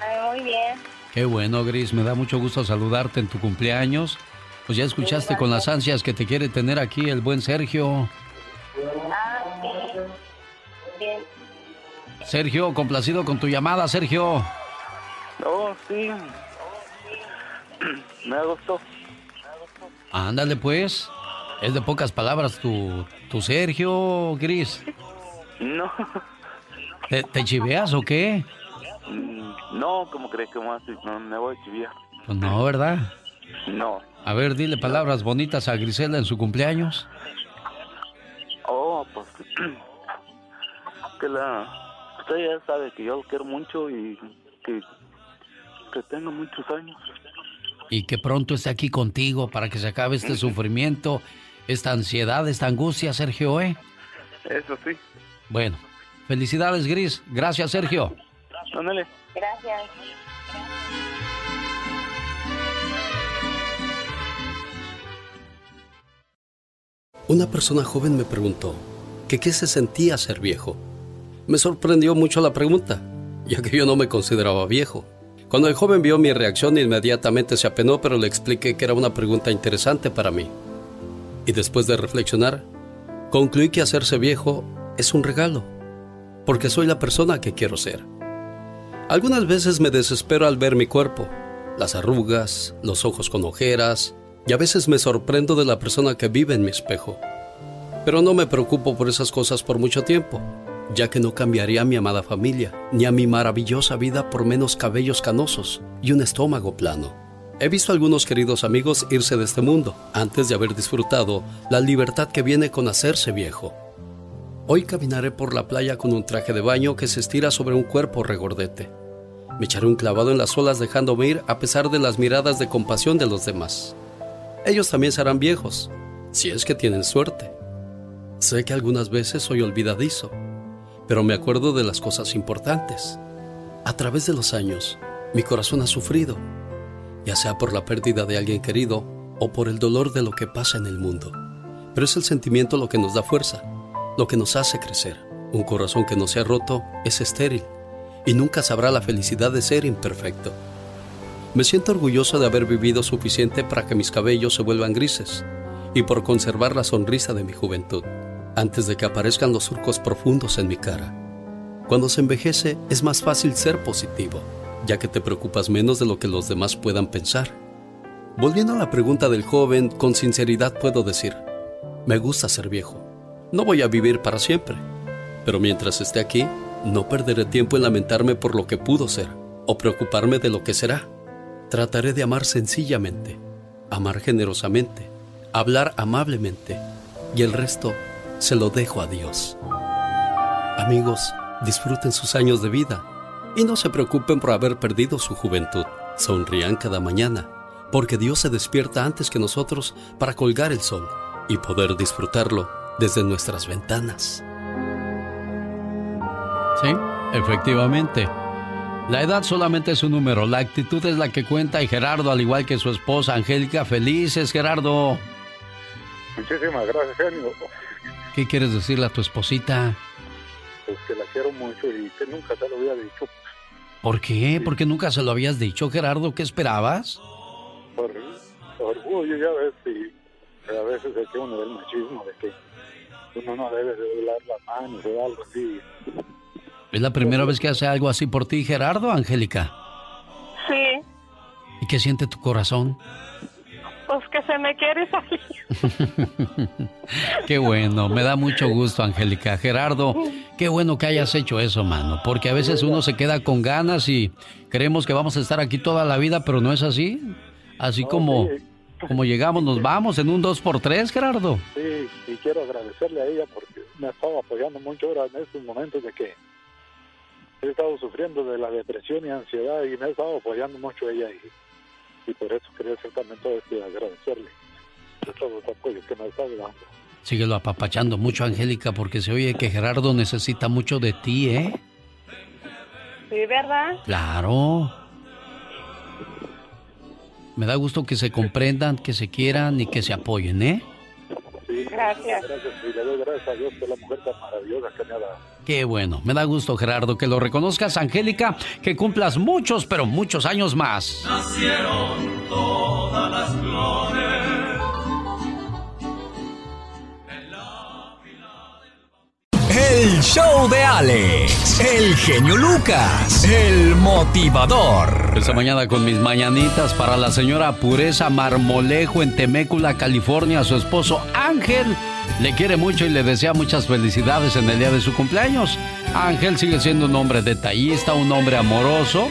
Ay, muy bien. Qué bueno, Gris, me da mucho gusto saludarte en tu cumpleaños. Pues ya escuchaste con las ansias que te quiere tener aquí el buen Sergio. Ah, sí. Bien. Sergio, complacido con tu llamada, Sergio. Oh, sí. Me gustó. Ándale pues. Es de pocas palabras tu, tu Sergio, Gris. No, ¿Te, te chiveas o qué? Mm, no, como crees que no, me voy a chiviar. Pues no, ¿verdad? No. A ver, dile palabras bonitas a Grisela en su cumpleaños. Oh, pues (clears throat) que la usted ya sabe que yo lo quiero mucho y que que tenga muchos años. Y que pronto esté aquí contigo para que se acabe este sufrimiento, esta ansiedad, esta angustia, Sergio, ¿eh? Eso sí. Bueno, felicidades, Gris. Gracias, Sergio. Ándale. Gracias. Una persona joven me preguntó que qué se sentía ser viejo. Me sorprendió mucho la pregunta, ya que yo no me consideraba viejo. Cuando el joven vio mi reacción inmediatamente se apenó, pero le expliqué que era una pregunta interesante para mí. Y después de reflexionar, concluí que hacerse viejo es un regalo, porque soy la persona que quiero ser. Algunas veces me desespero al ver mi cuerpo, las arrugas, los ojos con ojeras, y a veces me sorprendo de la persona que vive en mi espejo. Pero no me preocupo por esas cosas por mucho tiempo, ya que no cambiaría a mi amada familia, ni a mi maravillosa vida por menos cabellos canosos y un estómago plano. He visto a algunos queridos amigos irse de este mundo antes de haber disfrutado la libertad que viene con hacerse viejo. Hoy caminaré por la playa con un traje de baño que se estira sobre un cuerpo regordete. Me echaré un clavado en las olas dejándome ir a pesar de las miradas de compasión de los demás. Ellos también serán viejos, si es que tienen suerte. Sé que algunas veces soy olvidadizo, pero me acuerdo de las cosas importantes. A través de los años, mi corazón ha sufrido, ya sea por la pérdida de alguien querido o por el dolor de lo que pasa en el mundo. Pero es el sentimiento lo que nos da fuerza, lo que nos hace crecer. Un corazón que no se ha roto es estéril y nunca sabrá la felicidad de ser imperfecto. Me siento orgulloso de haber vivido suficiente para que mis cabellos se vuelvan grises y por conservar la sonrisa de mi juventud, antes de que aparezcan los surcos profundos en mi cara. Cuando se envejece es más fácil ser positivo, ya que te preocupas menos de lo que los demás puedan pensar. Volviendo a la pregunta del joven, con sinceridad puedo decir, me gusta ser viejo. No voy a vivir para siempre, pero mientras esté aquí, no perderé tiempo en lamentarme por lo que pudo ser o preocuparme de lo que será. Trataré de amar sencillamente, amar generosamente, hablar amablemente y el resto se lo dejo a Dios. Amigos, disfruten sus años de vida y no se preocupen por haber perdido su juventud. Sonrían cada mañana, porque Dios se despierta antes que nosotros para colgar el sol y poder disfrutarlo desde nuestras ventanas. Sí, efectivamente. La edad solamente es un número, la actitud es la que cuenta y Gerardo, al igual que su esposa Angélica, felices, Gerardo. Muchísimas gracias, genio. ¿Qué quieres decirle a tu esposita? Pues que la quiero mucho y que nunca te lo había dicho. ¿Por qué? ¿Por qué nunca se lo habías dicho, Gerardo? ¿Qué esperabas? Por, orgullo, ya ves, y a veces es que uno del machismo, de que uno no debe de doblar las manos o algo así. ¿Es la primera vez que hace algo así por ti, Gerardo, Angélica? Sí, ¿Y qué siente tu corazón? pues que se me quiere salir. (laughs) Qué bueno, me da mucho gusto, Angélica. Gerardo, qué bueno que hayas hecho eso, mano, porque a veces uno se queda con ganas y creemos que vamos a estar aquí toda la vida, pero no es así. Así como, como llegamos, nos vamos en un 2 por 3 Gerardo. Sí, y quiero agradecerle a ella porque me ha estado apoyando mucho ahora en estos momentos de que he estado sufriendo de la depresión y ansiedad y me ha estado apoyando mucho ella y, y por eso quería hacer también todo esto y agradecerle de todo el apoyo que me ha estado dando. Síguelo apapachando mucho, Angélica, porque se oye que Gerardo necesita mucho de ti, ¿eh? Sí, ¿verdad? Claro. Me da gusto que se comprendan, que se quieran y que se apoyen, ¿eh? Sí, Gracias. Gracias y le doy gracias a Dios por la mujer tan maravillosa que me ha dado. Qué bueno, me da gusto, Gerardo, que lo reconozcas, Angélica, que cumplas muchos, pero muchos años más. Nacieron todas las flores. El show de Alex, el genio Lucas, el motivador. Esta mañana con mis mañanitas para la señora Pureza Marmolejo en Temécula, California. Su esposo Ángel le quiere mucho y le desea muchas felicidades en el día de su cumpleaños. Ángel sigue siendo un hombre detallista, un hombre amoroso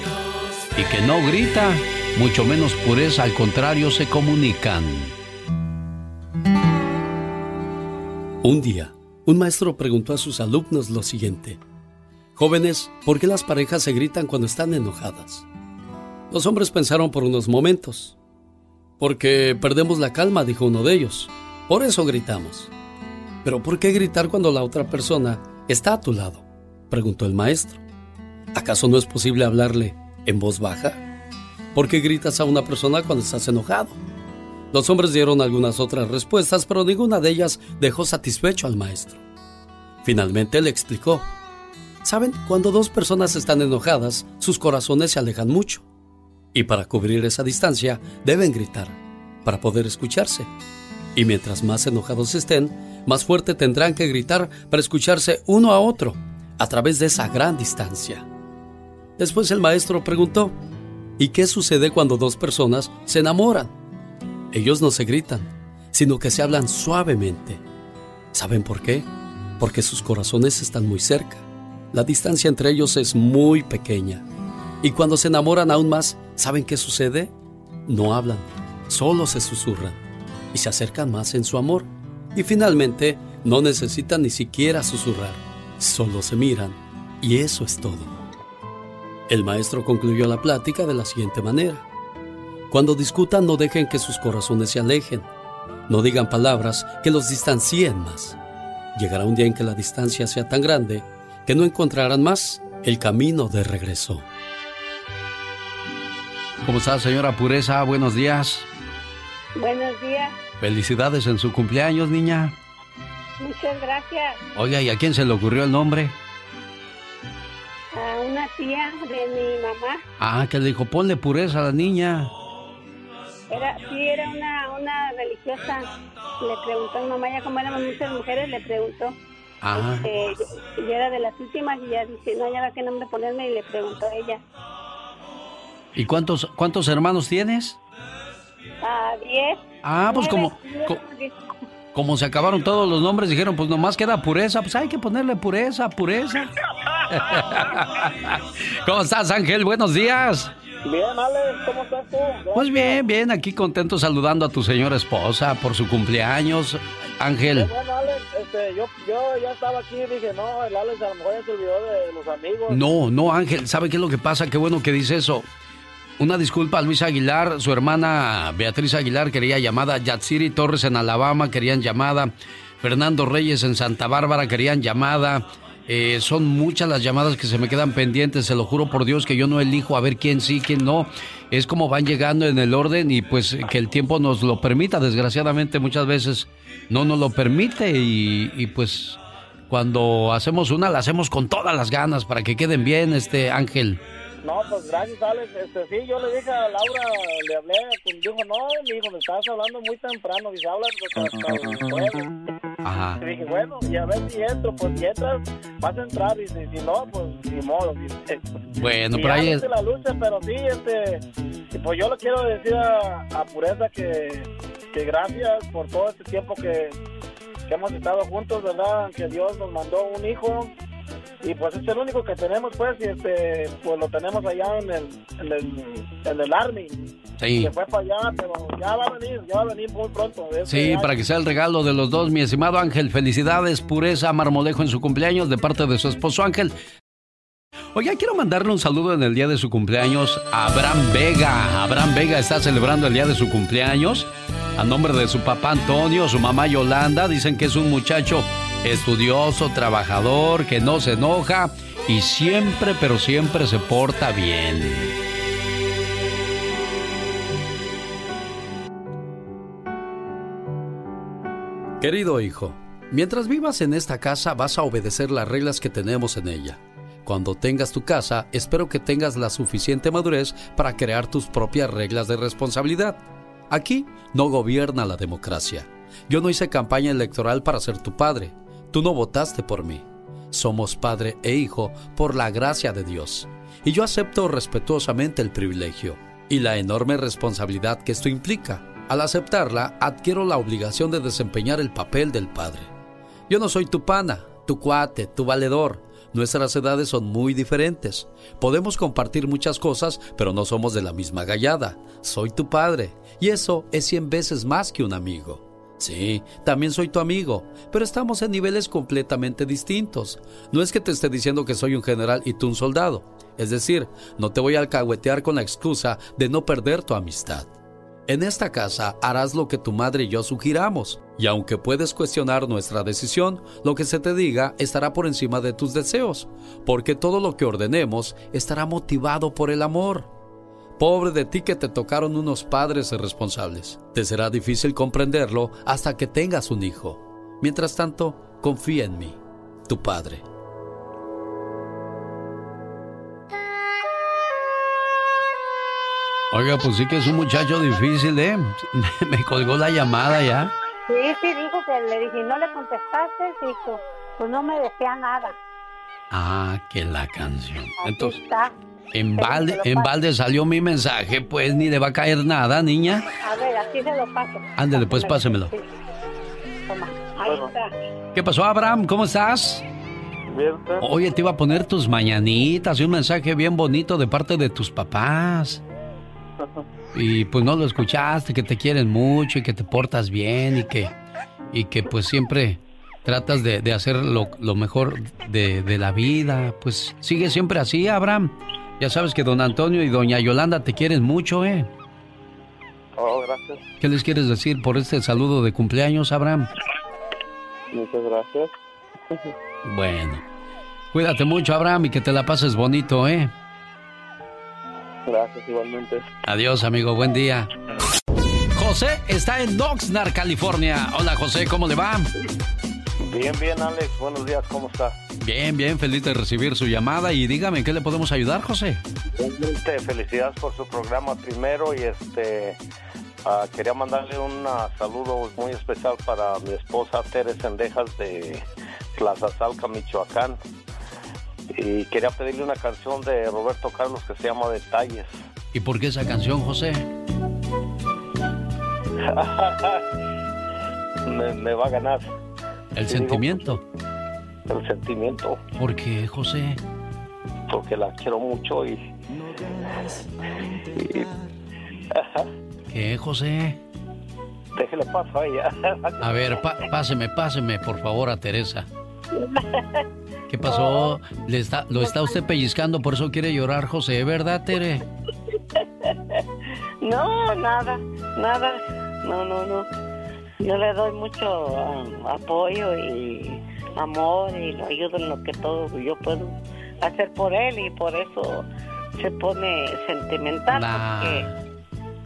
y que no grita, mucho menos Pureza, al contrario, se comunican. Un día, un maestro preguntó a sus alumnos lo siguiente. Jóvenes, ¿por qué las parejas se gritan cuando están enojadas? Los hombres pensaron por unos momentos. Porque perdemos la calma, dijo uno de ellos. Por eso gritamos. ¿Pero por qué gritar cuando la otra persona está a tu lado? preguntó el maestro. ¿Acaso no es posible hablarle en voz baja? ¿Por qué gritas a una persona cuando estás enojado? Los hombres dieron algunas otras respuestas, pero ninguna de ellas dejó satisfecho al maestro. Finalmente le explicó. Saben, cuando dos personas están enojadas, sus corazones se alejan mucho. Y para cubrir esa distancia, deben gritar, para poder escucharse. Y mientras más enojados estén, más fuerte tendrán que gritar para escucharse uno a otro, a través de esa gran distancia. Después el maestro preguntó, ¿y qué sucede cuando dos personas se enamoran? Ellos no se gritan, sino que se hablan suavemente. ¿Saben por qué? Porque sus corazones están muy cerca. La distancia entre ellos es muy pequeña. Y cuando se enamoran aún más, ¿saben qué sucede? No hablan, solo se susurran y se acercan más en su amor. Y finalmente, no necesitan ni siquiera susurrar, solo se miran y eso es todo. El maestro concluyó la plática de la siguiente manera. Cuando discutan no dejen que sus corazones se alejen. No digan palabras que los distancien más. Llegará un día en que la distancia sea tan grande que no encontrarán más el camino de regreso. ¿Cómo está, señora Pureza? Buenos días. Buenos días. Felicidades en su cumpleaños, niña. Muchas gracias. Oiga, ¿y a quién se le ocurrió el nombre? A una tía de mi mamá. Ah, que le dijo, ponle pureza a la niña. Era, sí, era una, una religiosa. Le preguntó a mi mamá, ya como éramos muchas mujeres, le preguntó. Ah. Este, yo, yo era de las últimas y ya dice, no, ya qué nombre ponerme y le preguntó a ella. ¿Y cuántos, cuántos hermanos tienes? A diez. Ah, pues nueve, como- nueve, co- diez. Como se acabaron todos los nombres, dijeron, pues nomás queda pureza, pues hay que ponerle pureza, pureza. (laughs) ¿Cómo estás, Ángel? Buenos días. Bien, Alex, ¿cómo estás tú? Pues bien, bien, aquí contento saludando a tu señora esposa por su cumpleaños. Ángel, bueno, Alex, este, yo, yo ya estaba aquí y dije, no, el Alex a lo mejor ya se olvidó de los amigos. no, no, Ángel, ¿sabe qué es lo que pasa? Qué bueno que dice eso. Una disculpa a Luis Aguilar, su hermana Beatriz Aguilar quería llamada, Yatsiri Torres en Alabama querían llamada, Fernando Reyes en Santa Bárbara querían llamada. Eh, son muchas las llamadas que se me quedan pendientes, se lo juro por Dios que yo no elijo a ver quién sí, quién no. Es como van llegando en el orden y pues que el tiempo nos lo permita. Desgraciadamente muchas veces no nos lo permite y, y, pues cuando hacemos una la hacemos con todas las ganas para que queden bien, este Ángel. No, pues gracias, Alex. Este, sí, yo le dije a Laura, le hablé, pues dijo, no, mi hijo, me estabas hablando muy temprano. Dice, habla pues, hasta. Ajá. Y dije, bueno, y a ver si entro, pues si entras, vas a entrar. Y si, si no, pues ni modo. Bueno, Y pero ahí es... la lucha, pero sí, este, pues yo le quiero decir a, a Pureza que, que gracias por todo este tiempo que, que hemos estado juntos, ¿verdad? Que Dios nos mandó un hijo y pues es el único que tenemos, pues, y este, pues lo tenemos allá en el, en el, en el Army. Sí. Se fue para allá, pero ya va a venir, ya va a venir muy pronto. Este Sí, año. para que sea el regalo de los dos, mi estimado Ángel. Felicidades, pureza, marmolejo en su cumpleaños de parte de su esposo Ángel. Oiga, quiero mandarle un saludo en el día de su cumpleaños a Abraham Vega. Abraham Vega está celebrando el día de su cumpleaños. A nombre de su papá Antonio, su mamá Yolanda, dicen que es un muchacho estudioso, trabajador, que no se enoja y siempre, pero siempre se porta bien. Querido hijo, mientras vivas en esta casa vas a obedecer las reglas que tenemos en ella. Cuando tengas tu casa, espero que tengas la suficiente madurez para crear tus propias reglas de responsabilidad. Aquí no gobierna la democracia. Yo no hice campaña electoral para ser tu padre. Tú no votaste por mí. Somos padre e hijo por la gracia de Dios. Y yo acepto respetuosamente el privilegio y la enorme responsabilidad que esto implica. Al aceptarla, adquiero la obligación de desempeñar el papel del padre. Yo no soy tu pana, tu cuate, tu valedor. Nuestras edades son muy diferentes. Podemos compartir muchas cosas, pero no somos de la misma gallada. Soy tu padre, y eso es cien veces más que un amigo. Sí, también soy tu amigo, pero estamos en niveles completamente distintos. No es que te esté diciendo que soy un general y tú un soldado. Es decir, no te voy a alcahuetear con la excusa de no perder tu amistad. En esta casa harás lo que tu madre y yo sugiramos, y aunque puedes cuestionar nuestra decisión, lo que se te diga estará por encima de tus deseos, porque todo lo que ordenemos estará motivado por el amor. Pobre de ti que te tocaron unos padres irresponsables. Te será difícil comprenderlo hasta que tengas un hijo. Mientras tanto, confía en mí, tu padre. Oiga, pues sí que es un muchacho difícil, ¿eh? (laughs) Me colgó la llamada ya. Sí, sí, dijo que le dije, no le contestaste, dijo, pues no me decía nada. Ah, que la canción. Aquí Entonces, está. En balde, en salió mi mensaje, pues ni le va a caer nada, niña. A ver, así se lo paso. Ándele, pues pásemelo. Sí. Toma, ahí está. ¿Qué pasó, Abraham? ¿Cómo estás? Oye, te iba a poner tus mañanitas y un mensaje bien bonito de parte de tus papás. (laughs) Y pues no lo escuchaste, que te quieren mucho y que te portas bien y que, y que pues siempre tratas de, de hacer lo, lo mejor de, de la vida. Pues sigue siempre así, Abraham. Ya sabes que don Antonio y doña Yolanda te quieren mucho, ¿eh? Oh, gracias. ¿Qué les quieres decir por este saludo de cumpleaños, Abraham? Muchas gracias. Bueno, Cuídate mucho, Abraham, y que te la pases bonito, ¿eh? Gracias, igualmente. Adiós, amigo, buen día. José está en Oxnard, California. Hola, José, ¿cómo le va? Bien, bien, Alex. Buenos días, ¿cómo está? Bien, bien, feliz de recibir su llamada y dígame, ¿en qué le podemos ayudar, José? Realmente, felicidades por su programa primero y este ah, quería mandarle un ah, saludo muy especial para mi esposa Teres Sendejas de Plaza Salca, Michoacán. Y quería pedirle una canción de Roberto Carlos que se llama Detalles. ¿Y por qué esa canción, José? (laughs) me, me va a ganar. ¿El sentimiento? El sentimiento. ¿Por qué, José? Porque la quiero mucho y... y- ¿Qué, José? déjele paso a ella. (laughs) A ver, pa- páseme, páseme, por favor, a Teresa. ¿Qué pasó? ¿Le está, ¿Lo está usted pellizcando? Por eso quiere llorar, José, ¿verdad, Tere? (laughs) No, nada, nada. No, no, no. Yo le doy mucho ah, apoyo y amor y lo ayudo en lo que todo yo puedo hacer por él y por eso se pone sentimental porque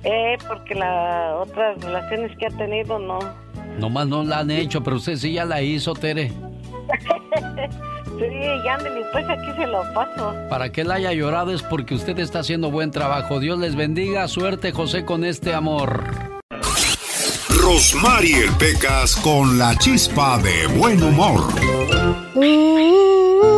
eh, porque las otras relaciones que ha tenido no Nomás no la han hecho, pero usted sí ya la hizo, Tere. (laughs) sí ya pues aquí se lo paso Para que él haya llorado es porque usted está haciendo buen trabajo. Dios les bendiga. Suerte, José, con este amor. Rosmarie Pecas con la chispa de buen humor. ¿Qué, qué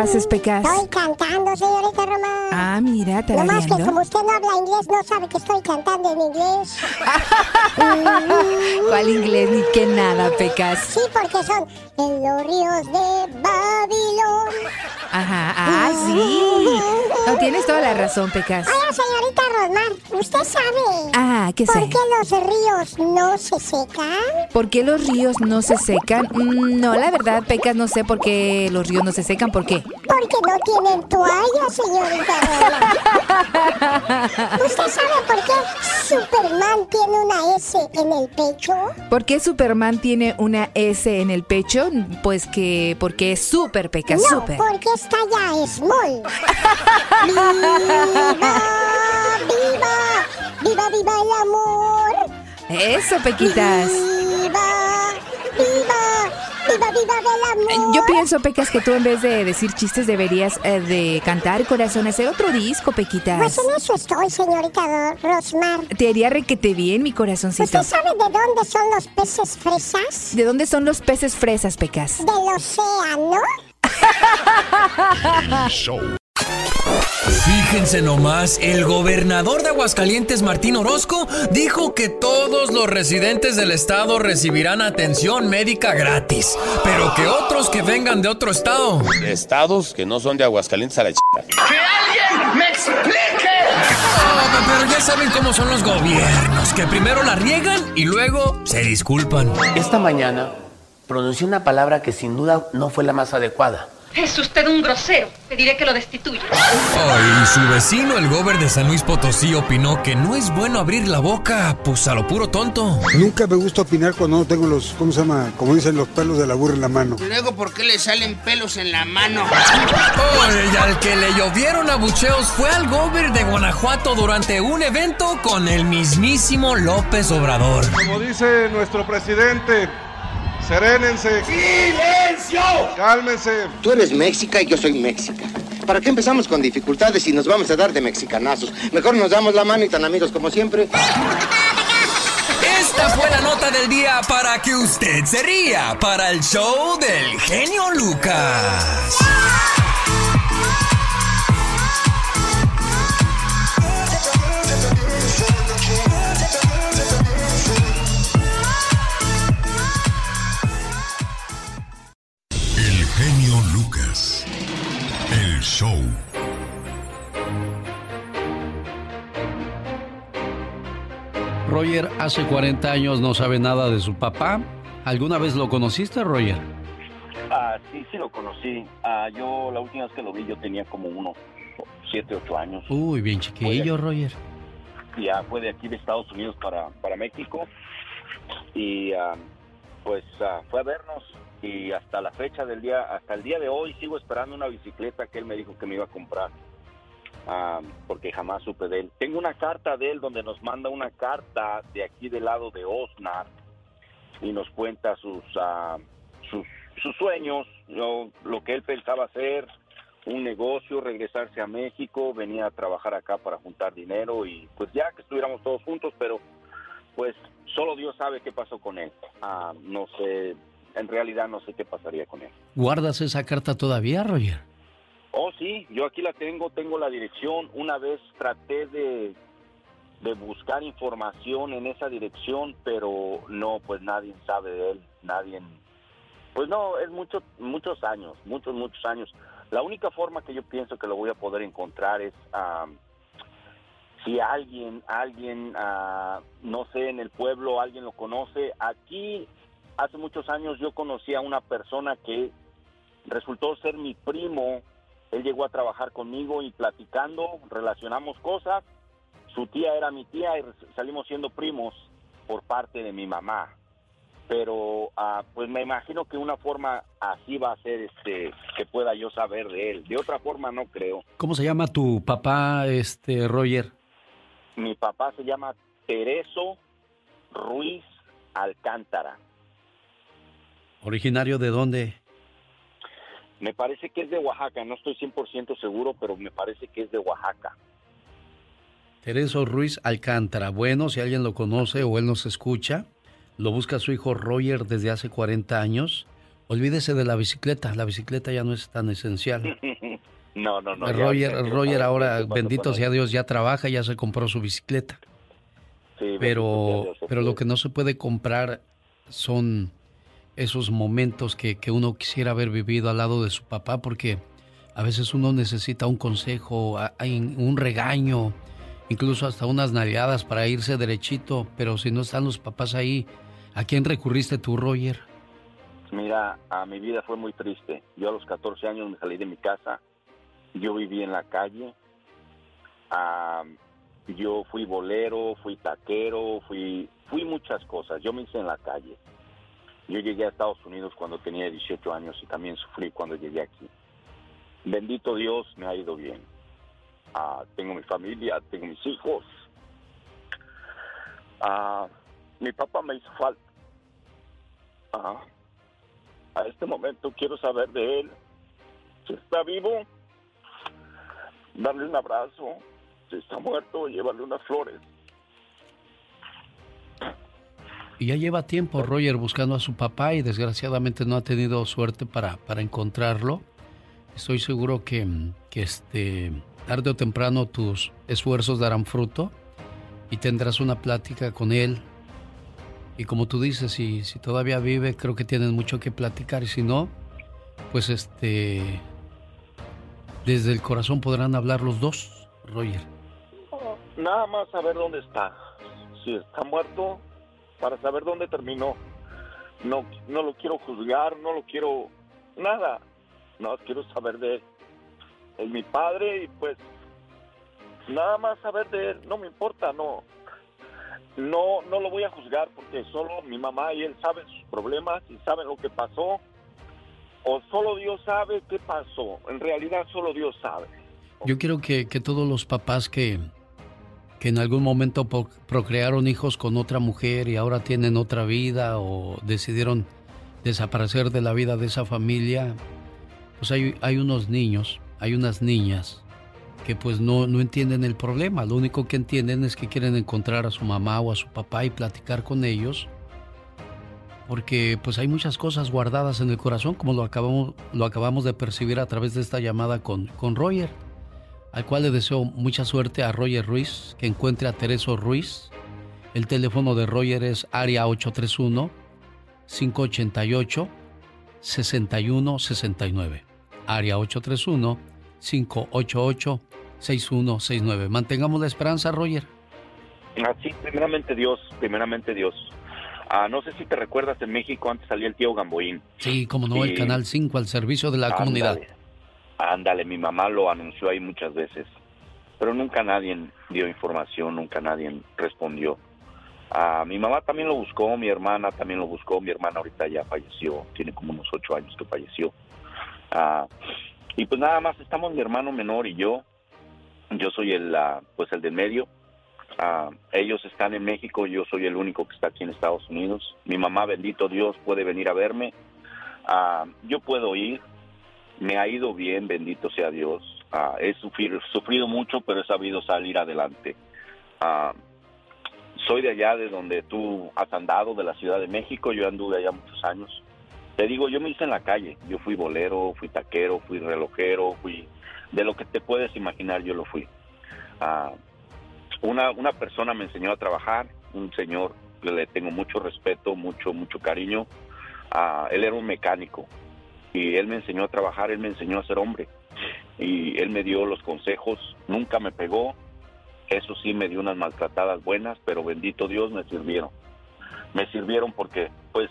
haces, Pecas? Estoy cantando, señorita Román. Ah, mira, Nomás que tarareando. como usted no habla inglés, no sabe que estoy cantando en inglés. (laughs) ¿Cuál inglés ni qué nada, Pecas? Sí, porque son en los ríos de Babilón. Ajá, ah, sí. No, tienes toda la razón, Pecas. Oiga, señorita Rosmar, ¿usted sabe Ah, ¿qué por sé? qué los ríos no se secan? ¿Por qué los ríos no se secan? Mm, No, la verdad, Pecas, no sé por qué los ríos no se secan. ¿Por qué? Porque no tienen toalla, señorita. (laughs) ¿Usted sabe por qué Superman tiene una S en el pecho? ¿Por qué Superman tiene una S en el pecho? Pues que porque es súper, Pecas, no, porque está ya small. (laughs) ¡Viva! ¡Viva! ¡Viva, viva el amor! Eso, Pequitas. ¡Viva! ¡Viva! ¡Viva, viva el amor! Yo pienso, Pecas, que tú en vez de decir chistes deberías eh, de cantar, corazón, hacer otro disco, Pequitas. Pues en eso estoy, señorita Rosmar. Te haría requete bien, mi corazoncito. ¿Usted sabe de dónde son los peces fresas? ¿De dónde son los peces fresas, Pecas? Del océano. Fíjense nomás, el gobernador de Aguascalientes, Martín Orozco, dijo que todos los residentes del estado recibirán atención médica gratis, pero que otros que vengan de otro estado. Estados que no son de Aguascalientes a la chica. ¡Que alguien me explique! pero ya saben cómo son los gobiernos, que primero la riegan y luego se disculpan. Esta mañana pronuncié una palabra que sin duda no fue la más adecuada. Es usted un grosero. Pediré que lo destituya. Ay, y su vecino, el gober de San Luis Potosí, opinó que no es bueno abrir la boca, pues a lo puro tonto. Nunca me gusta opinar cuando no tengo los, ¿cómo se llama? Como dicen, los pelos de la burra en la mano. Luego, ¿por qué le salen pelos en la mano? Oye, y al que le llovieron abucheos fue al gober de Guanajuato durante un evento con el mismísimo López Obrador. Como dice nuestro presidente, serénense. ¡Silencio! Cálmense. Tú eres México y yo soy México. ¿Para qué empezamos con dificultades y nos vamos a dar de mexicanazos? Mejor nos damos la mano y tan amigos como siempre. Esta fue la nota del día para que usted se ría para el show del genio Lucas. Show. Roger hace 40 años no sabe nada de su papá. ¿Alguna vez lo conociste, Roger? Ah, sí, sí lo conocí. Ah, yo la última vez que lo vi yo tenía como unos 7, 8 años. Uy, bien chiquillo, Roger. Ya fue de aquí de Estados Unidos para, para México. Y ah, pues ah, fue a vernos y hasta la fecha del día, hasta el día de hoy sigo esperando una bicicleta que él me dijo que me iba a comprar. Ah, porque jamás supe de él. Tengo una carta de él donde nos manda una carta de aquí del lado de Osnar y nos cuenta sus ah, sus, sus sueños, lo, lo que él pensaba hacer, un negocio, regresarse a México, venía a trabajar acá para juntar dinero y pues ya que estuviéramos todos juntos, pero pues solo Dios sabe qué pasó con él. Ah, no sé, en realidad no sé qué pasaría con él. ¿Guardas esa carta todavía, Roger? Oh, sí, yo aquí la tengo, tengo la dirección. Una vez traté de, de buscar información en esa dirección, pero no, pues nadie sabe de él, nadie... Pues no, es mucho, muchos años, muchos, muchos años. La única forma que yo pienso que lo voy a poder encontrar es ah, si alguien, alguien, ah, no sé, en el pueblo, alguien lo conoce. Aquí, hace muchos años, yo conocí a una persona que resultó ser mi primo. Él llegó a trabajar conmigo y platicando, relacionamos cosas. Su tía era mi tía y salimos siendo primos por parte de mi mamá pero ah, pues me imagino que una forma así va a ser este que pueda yo saber de él. De otra forma no creo. ¿Cómo se llama tu papá, este Roger? Mi papá se llama Tereso Ruiz Alcántara. ¿Originario de dónde? Me parece que es de Oaxaca, no estoy 100% seguro, pero me parece que es de Oaxaca. Tereso Ruiz Alcántara. Bueno, si alguien lo conoce o él nos escucha, lo busca su hijo Roger desde hace 40 años. Olvídese de la bicicleta, la bicicleta ya no es tan esencial. (laughs) no, no, no. Roger, Roger ahora, bendito sea Dios, ya trabaja, ya se compró su bicicleta. Sí, pero, pero lo que no se puede comprar son esos momentos que, que uno quisiera haber vivido al lado de su papá, porque a veces uno necesita un consejo, un regaño, incluso hasta unas nalgadas para irse derechito, pero si no están los papás ahí, ¿a quién recurriste tú, Roger? Mira, a mi vida fue muy triste. Yo a los 14 años me salí de mi casa, yo viví en la calle, yo fui bolero, fui taquero, fui, fui muchas cosas, yo me hice en la calle. Yo llegué a Estados Unidos cuando tenía 18 años y también sufrí cuando llegué aquí. Bendito Dios, me ha ido bien Ah, tengo mi familia, tengo mis hijos. Ah, mi papá me hizo falta. Ah, a este momento quiero saber de él. Si está vivo, darle un abrazo. Si está muerto, llevarle unas flores. Y ya lleva tiempo Roger buscando a su papá y desgraciadamente no ha tenido suerte para, para encontrarlo. Estoy seguro que, que este tarde o temprano tus esfuerzos darán fruto y tendrás una plática con él. Y como tú dices, si, si todavía vive, creo que tienen mucho que platicar. Y si no, pues este. Desde el corazón podrán hablar los dos, Roger. Nada más saber dónde está. Si está muerto, para saber dónde terminó. No, no lo quiero juzgar, no lo quiero. Nada. No quiero saber de él es mi padre y pues nada más saber de él, no me importa, no. No, no lo voy a juzgar porque solo mi mamá y él saben sus problemas y saben lo que pasó. O solo Dios sabe qué pasó. En realidad solo Dios sabe. Yo quiero que, que todos los papás que, que en algún momento procrearon hijos con otra mujer y ahora tienen otra vida o decidieron desaparecer de la vida de esa familia, pues hay, hay unos niños hay unas niñas que pues no, no entienden el problema. Lo único que entienden es que quieren encontrar a su mamá o a su papá y platicar con ellos. Porque pues hay muchas cosas guardadas en el corazón, como lo acabamos, lo acabamos de percibir a través de esta llamada con, con Roger, al cual le deseo mucha suerte a Roger Ruiz, que encuentre a Tereso Ruiz. El teléfono de Roger es área 831 588 6169. Área 831 588-6169. Mantengamos la esperanza, Roger. Así, primeramente Dios, primeramente Dios. Ah, no sé si te recuerdas, en México antes salía el tío Gamboín. Sí, como no, el Canal 5 al servicio de la comunidad. Ándale, mi mamá lo anunció ahí muchas veces, pero nunca nadie dio información, nunca nadie respondió. Ah, mi mamá también lo buscó, mi hermana también lo buscó, mi hermana ahorita ya falleció, tiene como unos ocho años que falleció. Ah, y pues nada más estamos mi hermano menor y yo. Yo soy el, ah, pues el del medio. Ah, ellos están en México, yo soy el único que está aquí en Estados Unidos. Mi mamá, bendito Dios, puede venir a verme. Ah, yo puedo ir, me ha ido bien, bendito sea Dios. Ah, he sufrido, sufrido mucho, pero he sabido salir adelante. Soy de allá, de donde tú has andado, de la Ciudad de México, yo anduve allá muchos años. Te digo, yo me hice en la calle, yo fui bolero, fui taquero, fui relojero, fui de lo que te puedes imaginar, yo lo fui. Una, una persona me enseñó a trabajar, un señor que le tengo mucho respeto, mucho, mucho cariño. Ah, él era un mecánico y él me enseñó a trabajar, él me enseñó a ser hombre y él me dio los consejos, nunca me pegó, eso sí me dio unas maltratadas buenas, pero bendito Dios me sirvieron. Me sirvieron porque pues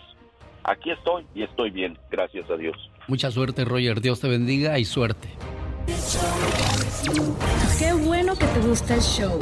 aquí estoy y estoy bien, gracias a Dios. Mucha suerte, Roger. Dios te bendiga y suerte. Qué bueno que te gusta el show